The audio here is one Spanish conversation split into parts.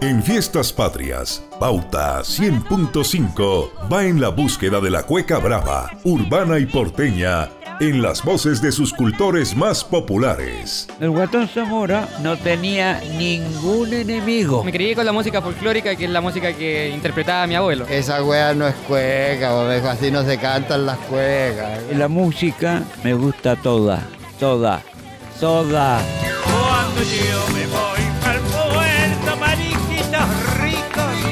En Fiestas Patrias, Pauta 100.5 va en la búsqueda de la cueca brava, urbana y porteña, en las voces de sus cultores más populares. El guatón Zamora no tenía ningún enemigo. Me crié con la música folclórica, que es la música que interpretaba mi abuelo. Esa wea no es cueca, bobejo, así no se cantan las cuecas. La música me gusta toda, toda, toda. Cuando yo me voy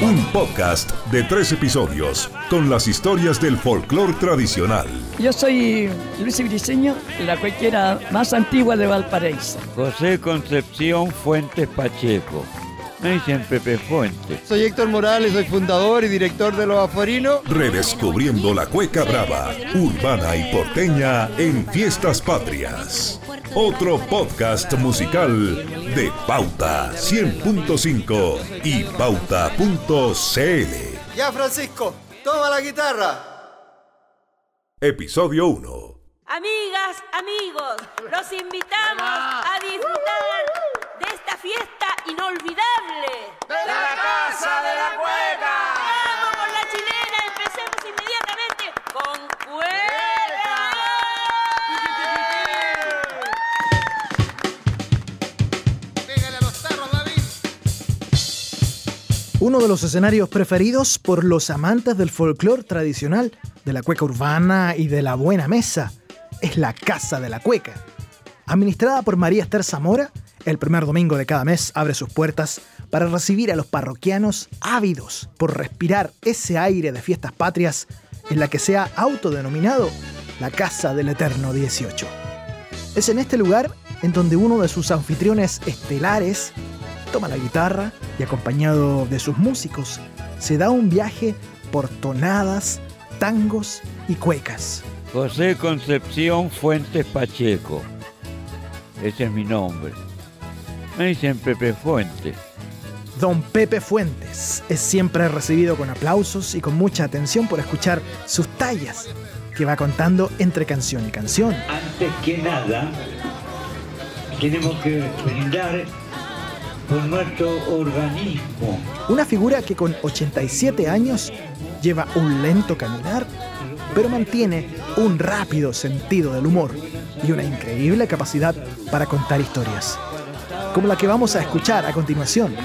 Un podcast de tres episodios con las historias del folclore tradicional. Yo soy Luis Briceño, la cuequera más antigua de Valparaíso. José Concepción Fuentes Pacheco. Me dicen Pepe Fuentes. Soy Héctor Morales, soy fundador y director de Los Aforinos. Redescubriendo la cueca brava, urbana y porteña en Fiestas Patrias. Otro podcast musical de Pauta 100.5 y Pauta.cl. Ya, Francisco, toma la guitarra. Episodio 1. Amigas, amigos, los invitamos a disfrutar de esta fiesta inolvidable. ¡De la casa de la cueca! Uno de los escenarios preferidos por los amantes del folclore tradicional, de la cueca urbana y de la buena mesa es la Casa de la Cueca. Administrada por María Esther Zamora, el primer domingo de cada mes abre sus puertas para recibir a los parroquianos ávidos por respirar ese aire de fiestas patrias en la que se ha autodenominado la Casa del Eterno 18. Es en este lugar en donde uno de sus anfitriones estelares toma la guitarra y acompañado de sus músicos se da un viaje por tonadas, tangos y cuecas. José Concepción Fuentes Pacheco. Ese es mi nombre. Me dicen Pepe Fuentes. Don Pepe Fuentes es siempre recibido con aplausos y con mucha atención por escuchar sus tallas, que va contando entre canción y canción. Antes que nada, tenemos que brindar por nuestro organismo. Una figura que con 87 años lleva un lento caminar, pero mantiene un rápido sentido del humor y una increíble capacidad para contar historias. Como la que vamos a escuchar a continuación,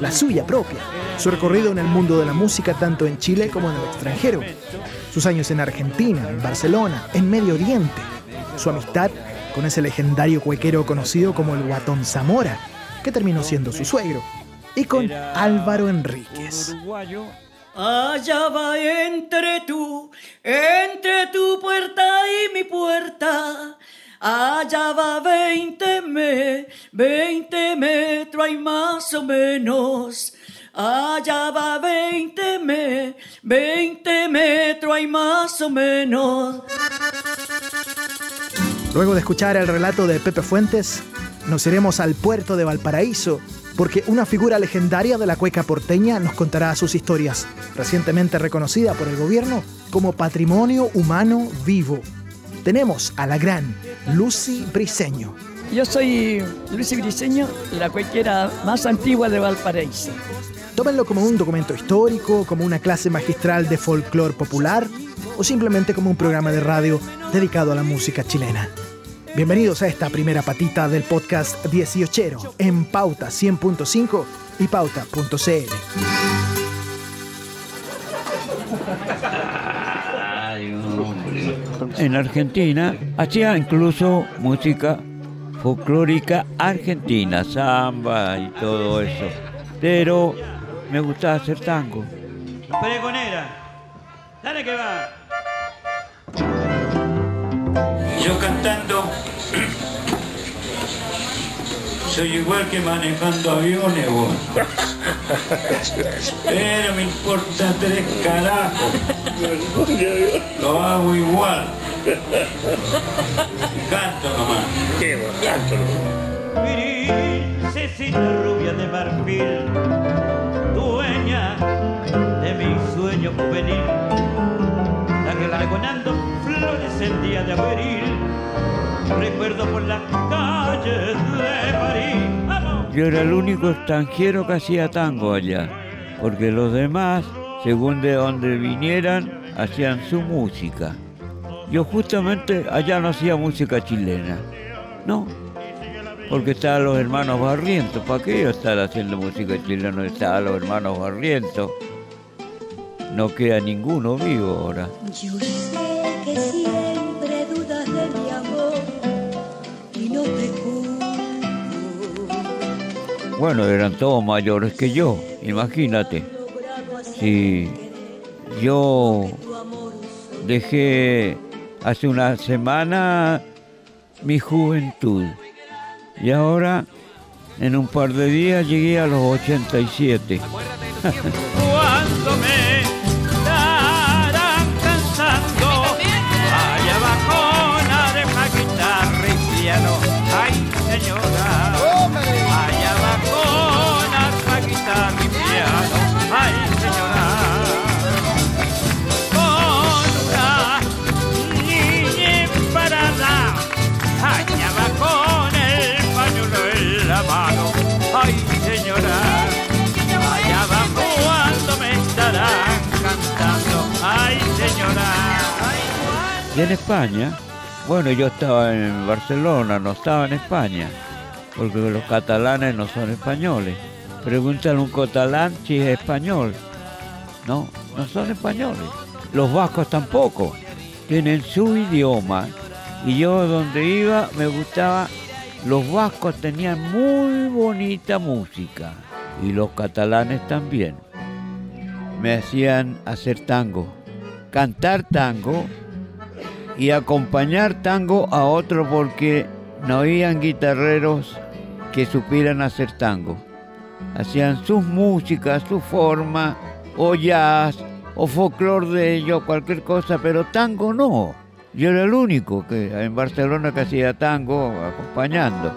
la suya propia, su recorrido en el mundo de la música tanto en Chile como en el extranjero, sus años en Argentina, en Barcelona, en Medio Oriente, su amistad con ese legendario cuequero conocido como el Guatón Zamora, que terminó siendo su suegro, y con Álvaro Enríquez. Allá va entre tú, entre tu puerta y mi puerta. Allá va 20 me, 20 metros hay más o menos. Allá va 20 me, 20 metros hay más o menos. Luego de escuchar el relato de Pepe Fuentes, nos iremos al puerto de Valparaíso, porque una figura legendaria de la cueca porteña nos contará sus historias, recientemente reconocida por el gobierno como Patrimonio Humano Vivo. Tenemos a la gran Lucy Briceño. Yo soy Luis Briceño, la cuequera más antigua de Valparaíso. Tómenlo como un documento histórico, como una clase magistral de folclore popular o simplemente como un programa de radio dedicado a la música chilena. Bienvenidos a esta primera patita del podcast 18 en Pauta 100.5 y Pauta.cl. En Argentina hacía incluso música folclórica argentina, samba y todo eso. Pero me gustaba hacer tango. Pregonera, dale que va. Yo cantando soy igual que manejando aviones, vos. Pero me importa tres carajos. Lo hago igual. Canto nomás. Qué canto Viril, cecina rubia de marfil, dueña de mi sueño juvenil. La que pregonando flores el día de abril. Recuerdo por las calles de París. ¡Vamos! Yo era el único extranjero que hacía tango allá, porque los demás, según de donde vinieran, hacían su música. Yo justamente allá no hacía música chilena, no, porque estaban los hermanos Barrientos. ¿Para qué yo estar haciendo música chilena? Estaban los hermanos Barrientos. No queda ninguno vivo ahora. Yo sé que siempre Bueno, eran todos mayores que yo, imagínate. Si yo dejé hace una semana mi juventud y ahora en un par de días llegué a los 87. Cuando me en España, bueno, yo estaba en Barcelona, no estaba en España, porque los catalanes no son españoles. Pregúntale a un catalán si es español. No, no son españoles. Los vascos tampoco. Tienen su idioma. Y yo donde iba me gustaba, los vascos tenían muy bonita música. Y los catalanes también. Me hacían hacer tango, cantar tango y acompañar tango a otro porque no habían guitarreros que supieran hacer tango. Hacían sus músicas, su forma, o jazz, o folclore de ellos, cualquier cosa, pero tango no. Yo era el único que en Barcelona que hacía tango acompañando.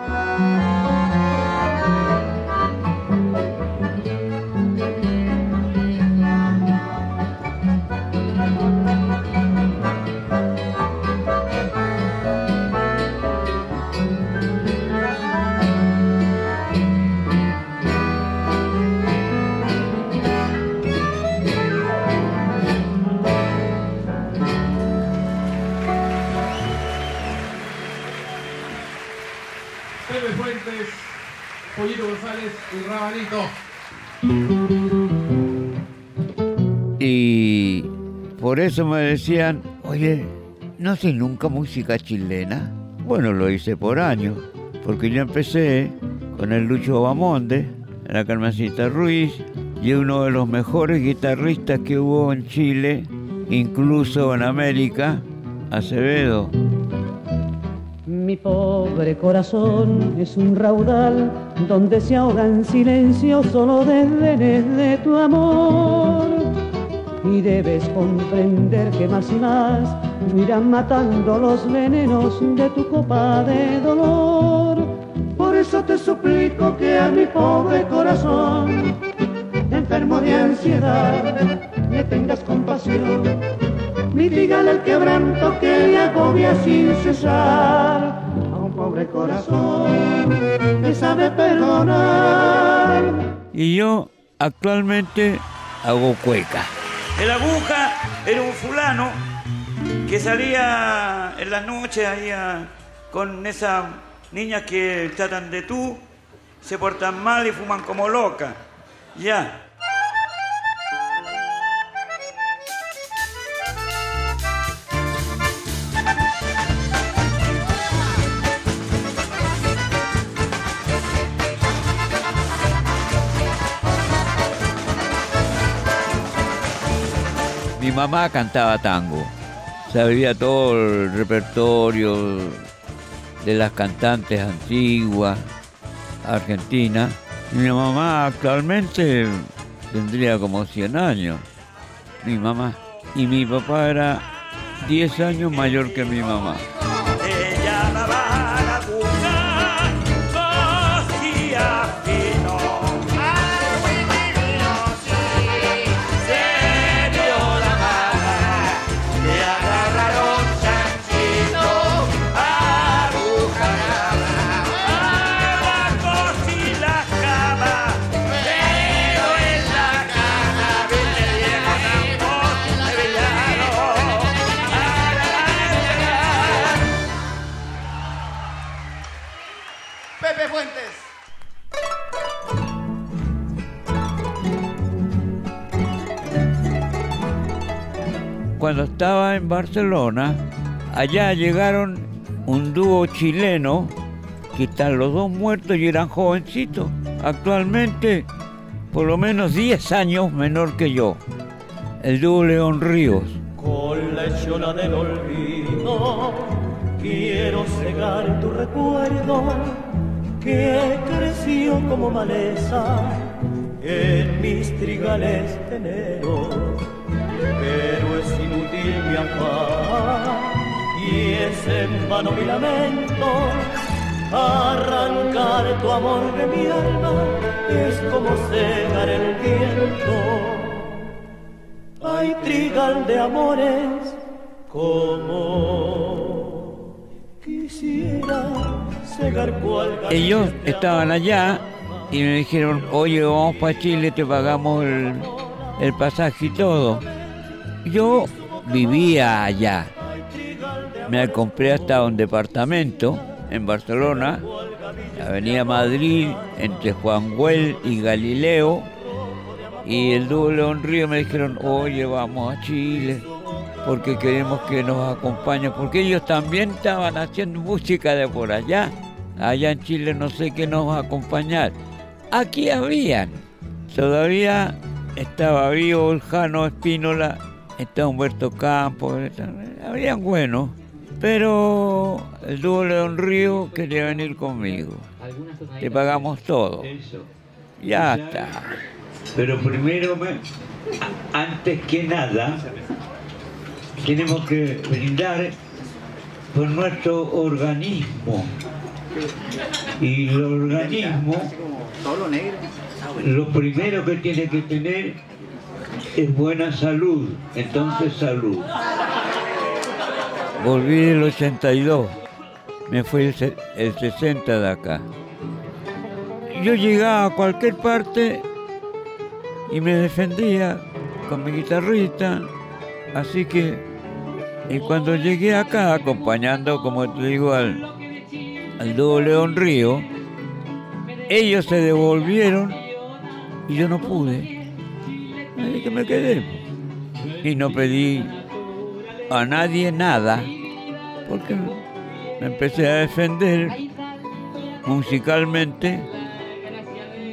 Eso me decían, oye, ¿no haces nunca música chilena? Bueno, lo hice por años, porque yo empecé con el Lucho Bamonde, la Carmencita Ruiz, y uno de los mejores guitarristas que hubo en Chile, incluso en América, Acevedo. Mi pobre corazón es un raudal donde se ahoga en silencio solo desdenes de tu amor. Y debes comprender que más y más irán matando los venenos de tu copa de dolor. Por eso te suplico que a mi pobre corazón, enfermo de ansiedad, le tengas compasión. Mitígale el quebranto que le agobia sin cesar a un pobre corazón que sabe perdonar. Y yo actualmente hago cueca. El aguja era un fulano que salía en las noches ahí a- con esas niñas que tratan de tú, se portan mal y fuman como locas. Ya. Mamá cantaba tango, sabía todo el repertorio de las cantantes antiguas, argentinas. Mi mamá actualmente tendría como 100 años, mi mamá. Y mi papá era 10 años mayor que mi mamá. Barcelona, allá llegaron un dúo chileno que están los dos muertos y eran jovencitos. Actualmente, por lo menos 10 años menor que yo. El dúo León Ríos. Con la hechona del olvido quiero cegar tu recuerdo que creció como maleza en mis trigales de enero. Pero es inútil mi afán y es en vano mi lamento. Arrancar tu amor de mi alma es como cegar el viento. Hay trigal de amores como quisiera cegar cual Ellos estaban allá y me dijeron, oye, vamos para Chile, te pagamos el, el pasaje y todo. Yo vivía allá. Me compré hasta un departamento en Barcelona, Avenida Madrid, entre Juan Güell y Galileo. Y el León Río me dijeron, oye, vamos a Chile, porque queremos que nos acompañen, porque ellos también estaban haciendo música de por allá. Allá en Chile no sé qué nos va a acompañar. Aquí habían. Todavía estaba vivo el Jano Espínola, estaba Humberto Campos, habían buenos. Pero el dúo León Río quería venir conmigo. Le pagamos todo. Ya está. Pero primero, antes que nada, tenemos que brindar por nuestro organismo. Y el organismo, lo primero que tiene que tener es buena salud. Entonces, salud. Volví el 82, me fui el, el 60 de acá. Yo llegaba a cualquier parte y me defendía con mi guitarrita, así que y cuando llegué acá acompañando, como te digo, al, al León Río, ellos se devolvieron y yo no pude. Así que me quedé. Y no pedí a nadie nada, porque me empecé a defender musicalmente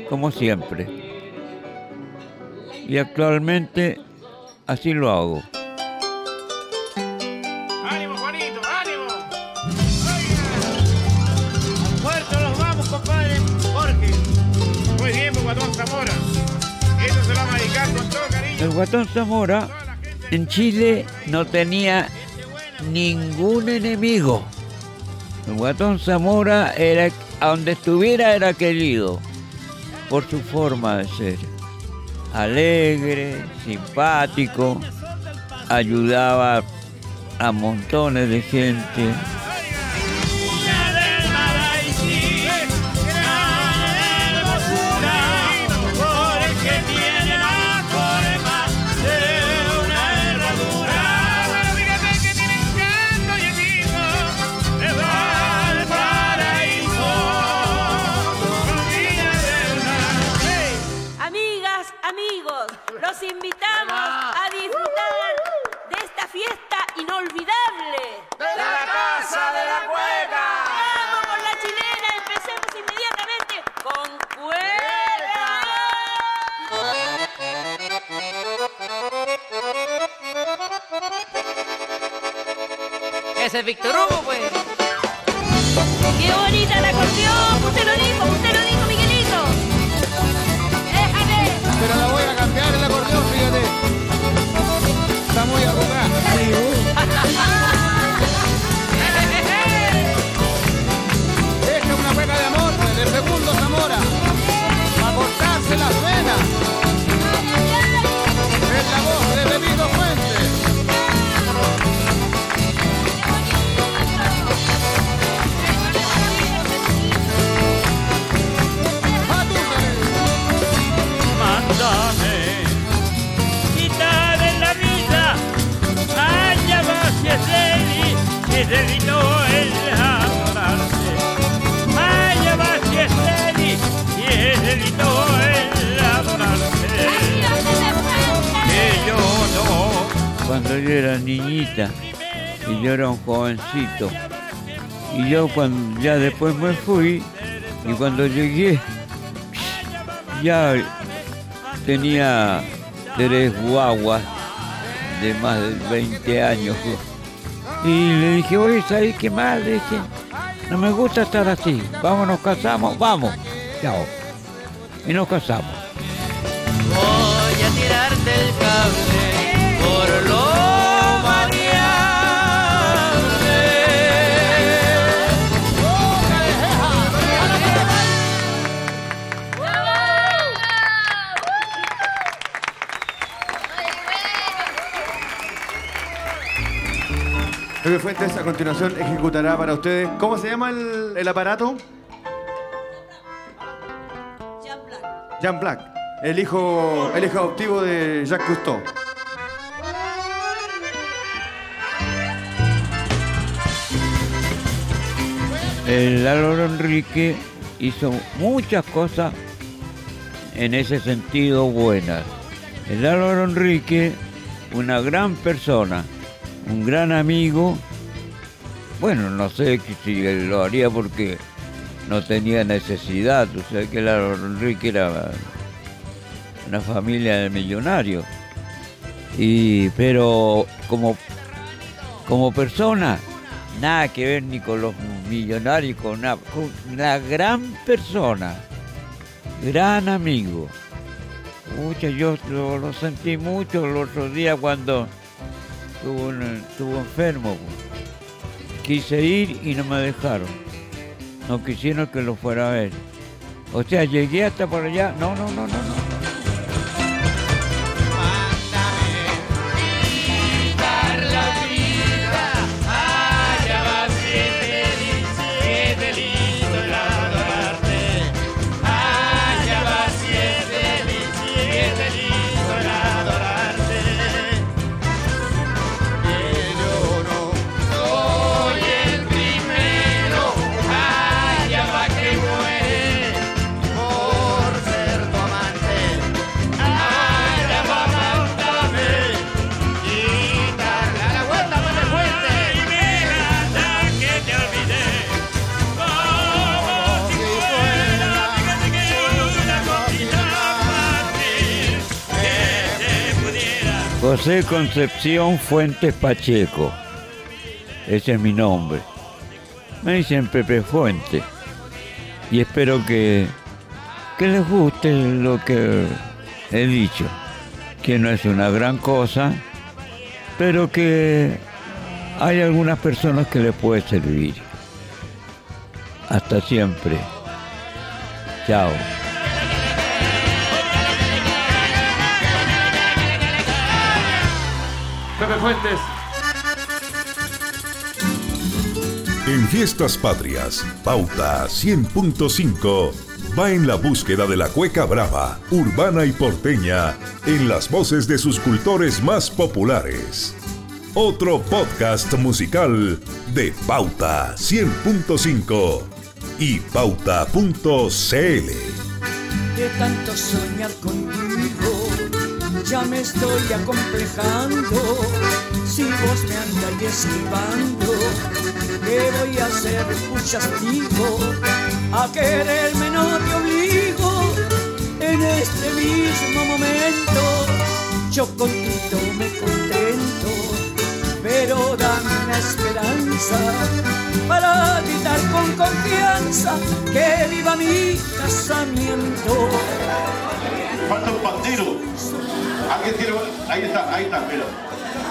como siempre. Y actualmente así lo hago. Guatón Zamora en Chile no tenía ningún enemigo. El guatón Zamora era, donde estuviera era querido por su forma de ser. Alegre, simpático, ayudaba a montones de gente. Cuando yo era niñita y yo era un jovencito. Y yo cuando ya después me fui y cuando llegué ya tenía tres guaguas de más de 20 años. Y le dije, oye, ¿sabes qué más? Le dije, no me gusta estar así. Vamos, nos casamos, vamos. Chao. Y nos casamos. Voy a tirarte el cable Pepe Fuentes a continuación ejecutará para ustedes. ¿Cómo se llama el, aparato? Jean Black, el hijo, el hijo adoptivo de Jacques Cousteau. El Álvaro Enrique hizo muchas cosas en ese sentido buenas. El Álvaro Enrique, una gran persona, un gran amigo. Bueno, no sé si lo haría porque no tenía necesidad. O sea que Álvaro Enrique era una familia de millonarios. Y, pero como, como persona, nada que ver ni con los millonarios, con nada. Con una gran persona, gran amigo. Mucha, yo lo, lo sentí mucho el otro día cuando estuvo, en- enfermo. Quise ir y no me dejaron. No quisieron que lo fuera a ver. O sea, llegué hasta por allá. No, no, no, no. José Concepción Fuentes Pacheco. Ese es mi nombre. Me dicen Pepe Fuentes. Y espero que, que les guste lo que he dicho. Que no es una gran cosa, pero que hay algunas personas que les puede servir. Hasta siempre. Chao. Pepe Fuentes. En Fiestas Patrias, Pauta 100.5 va en la búsqueda de la cueca brava, urbana y porteña, en las voces de sus cultores más populares. Otro podcast musical de Pauta 100.5 y pauta.cl. de tanto soñar contigo, ya me estoy acomplejando. Si vos me andas esquivando, ¿qué voy a hacer? Escuchas, digo, a quererme no te obligo. En este mismo momento, yo contigo me contento, pero dame esperanza para gritar con confianza que viva mi casamiento. Falta un pandero. Alguien tiene. Ahí está, ahí está, mira.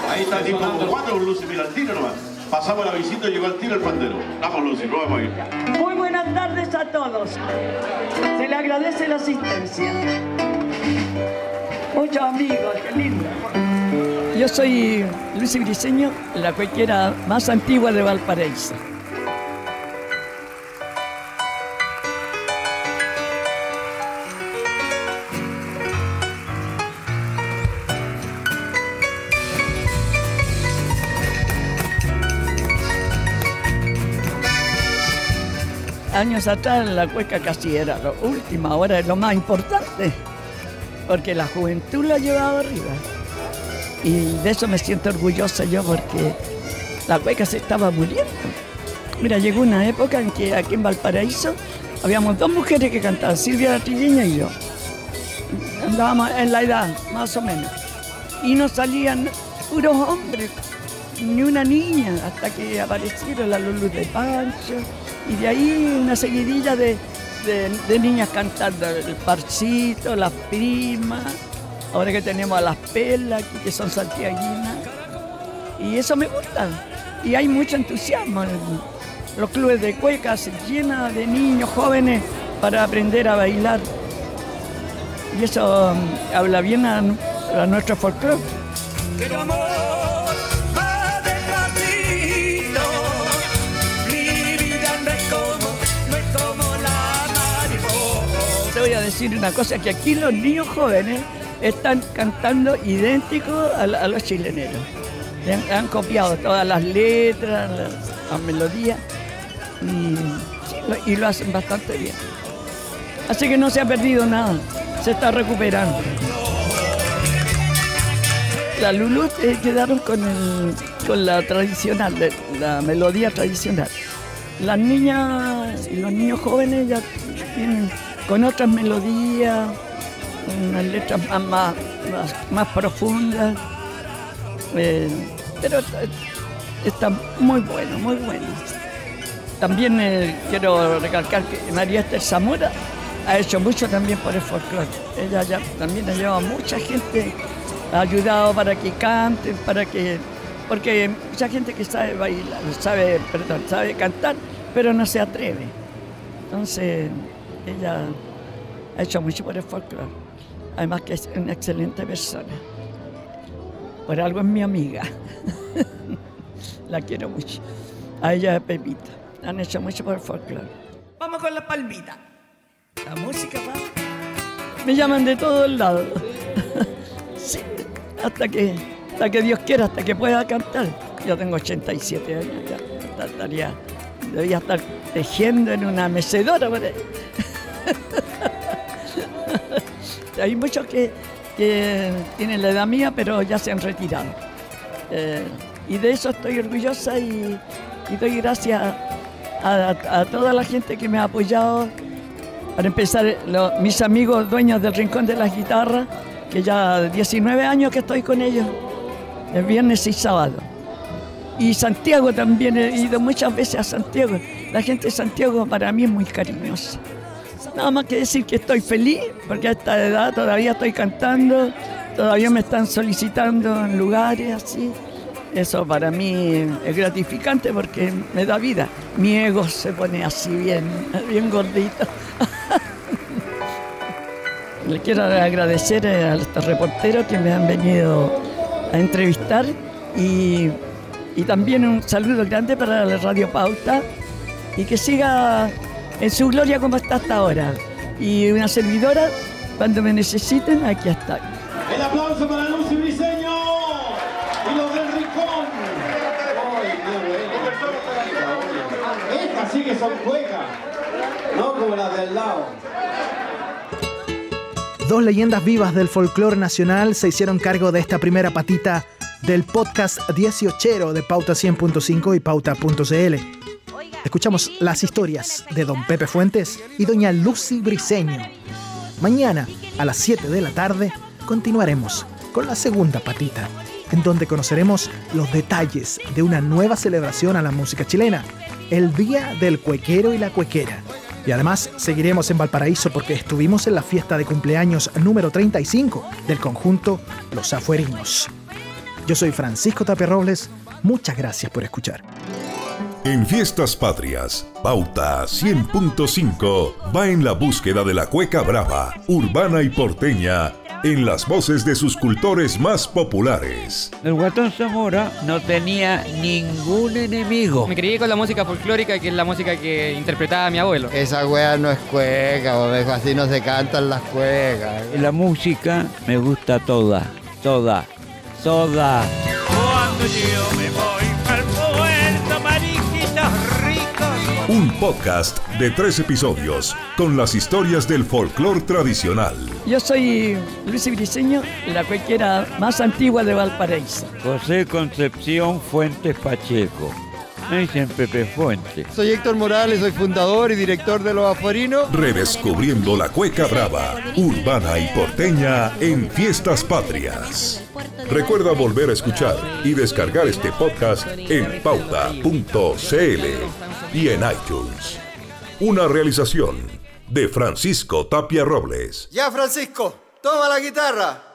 Ahí está, tipo como cuatro luces, mira, al tiro nomás. Pasamos la visita y llegó al tiro el pandero. Vamos, Lucy, no vamos a ir. Muy buenas tardes a todos. Se le agradece la asistencia. Muchos amigos, qué lindo. Yo soy Luis Briceño, la cuequera más antigua de Valparaíso. Años atrás la cueca casi era lo último, ahora es lo más importante, porque la juventud la llevaba arriba. Y de eso me siento orgullosa yo porque la cueca se estaba muriendo. Mira, llegó una época en que aquí en Valparaíso habíamos dos mujeres que cantaban, Silvia Trigueña y yo. Andábamos en la edad, más o menos. Y nos salían puros hombres, ni una niña, hasta que aparecieron la Lulu de Pancho. Y de ahí una seguidilla de, de- niñas cantando, el parcito, las primas. Ahora que tenemos a las pelas, que son santiaguinas. Y eso me gusta. Y hay mucho entusiasmo. Los clubes de cueca se de niños jóvenes para aprender a bailar. Y eso mm, habla bien a, a nuestro folclore. Decir una cosa, que aquí los niños jóvenes están cantando idéntico a, los chileneros. Le han, copiado todas las letras, las, las melodías y, lo- hacen bastante bien. Así que no se ha perdido nada, se está recuperando. La Lulú eh, quedaron con, con la tradicional, la melodía tradicional. Las niñas y los niños jóvenes ya vienen con otras melodías, unas letras más, más, más- profundas. Eh, pero está, muy bueno, muy bueno. También eh, quiero recalcar que María Esther Zamora ha hecho mucho también por el folclore. Ella también ha llevado a mucha gente, ha ayudado para que canten, para que. Porque mucha gente que sabe bailar, sabe, sabe cantar, pero no se atreve. Entonces, ella ha hecho mucho por el folclore. Además que es una excelente persona. Por algo es mi amiga. La quiero mucho. A ella y a Pepita. Han hecho mucho por el folclore. Vamos con la palmita. La música va. Me llaman de todos lados. sí, hasta que, hasta que Dios quiera, hasta que pueda cantar. Yo tengo 87 años ya. Estaría, debía estar tejiendo en una mecedora por ahí. Hay muchos que, que tienen la edad mía, pero ya se han retirado. Eh, y de eso estoy orgullosa y, doy gracias a, toda la gente que me ha apoyado. Para empezar, mis amigos dueños del Rincón de las Guitarras, que ya 19 años que estoy con ellos, el viernes y sábado. Y Santiago también, he ido muchas veces a Santiago. La gente de Santiago para mí es muy cariñosa. Nada más que decir que estoy feliz, porque a esta edad todavía estoy cantando, todavía me están solicitando en lugares así. Eso para mí es gratificante porque me da vida. Mi ego se pone así bien, bien gordito. Le quiero agradecer a estos reporteros que me han venido a entrevistar y, y también un saludo grande para la Radio Pauta y que siga en su gloria como está hasta ahora. Y una servidora, cuando me necesiten, aquí estoy. El aplauso para Lucy Briseño y los del Rincón. Estas sí que son cuecas, no como las del lado. Dos leyendas vivas del folclore nacional se hicieron cargo de esta primera patita del podcast 18 de Pauta 100.5 y Pauta.cl. Escuchamos las historias de don Pepe Fuentes y doña Lucy Briseño. Mañana, a las 7 de la tarde, continuaremos con la segunda patita, en donde conoceremos los detalles de una nueva celebración a la música chilena, el Día del Cuequero y la Cuequera. Y además seguiremos en Valparaíso porque estuvimos en la fiesta de cumpleaños número 35 del conjunto Los Afuerinos. Yo soy Francisco Tapia Robles, muchas gracias por escuchar. En Fiestas Patrias, Pauta 100.5 va en la búsqueda de la cueca brava, urbana y porteña, en las voces de sus cultores más populares. El guatón Zamora no tenía ningún enemigo. Me crié con la música folclórica, que es la música que interpretaba mi abuelo. Esa wea no es cueca, bobejo, así no se cantan las cuecas. La música me gusta toda, toda, toda. Cuando yo me voy Un podcast de tres episodios con las historias del folclore tradicional. Yo soy Luis Briceño, la cuequera más antigua de Valparaíso. José Concepción Fuentes Pacheco. Me dicen Pepe Fuente. Soy Héctor Morales, soy fundador y director de Los Aforinos. Redescubriendo la cueca brava, urbana y porteña en fiestas patrias. Recuerda volver a escuchar y descargar este podcast en pauta.cl y en iTunes. Una realización de Francisco Tapia Robles. Ya, Francisco, toma la guitarra.